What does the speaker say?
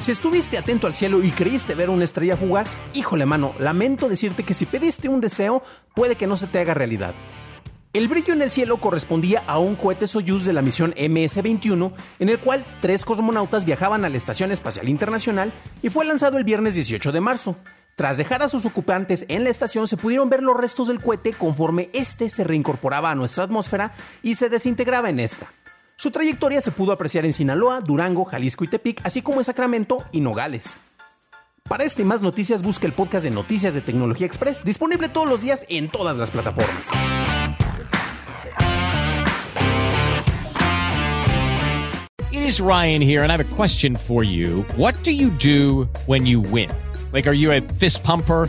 Si estuviste atento al cielo y creíste ver una estrella fugaz, híjole mano, lamento decirte que si pediste un deseo, puede que no se te haga realidad. El brillo en el cielo correspondía a un cohete Soyuz de la misión MS-21, en el cual tres cosmonautas viajaban a la Estación Espacial Internacional y fue lanzado el viernes 18 de marzo. Tras dejar a sus ocupantes en la estación, se pudieron ver los restos del cohete conforme este se reincorporaba a nuestra atmósfera y se desintegraba en esta. Su trayectoria se pudo apreciar en Sinaloa, Durango, Jalisco y Tepic, así como en Sacramento y Nogales. Para este y más noticias, busca el podcast de Noticias de Tecnología Express, disponible todos los días en todas las plataformas. It is Ryan here, and I have a question for you. What do you do when you win? Like, are you fist pumper?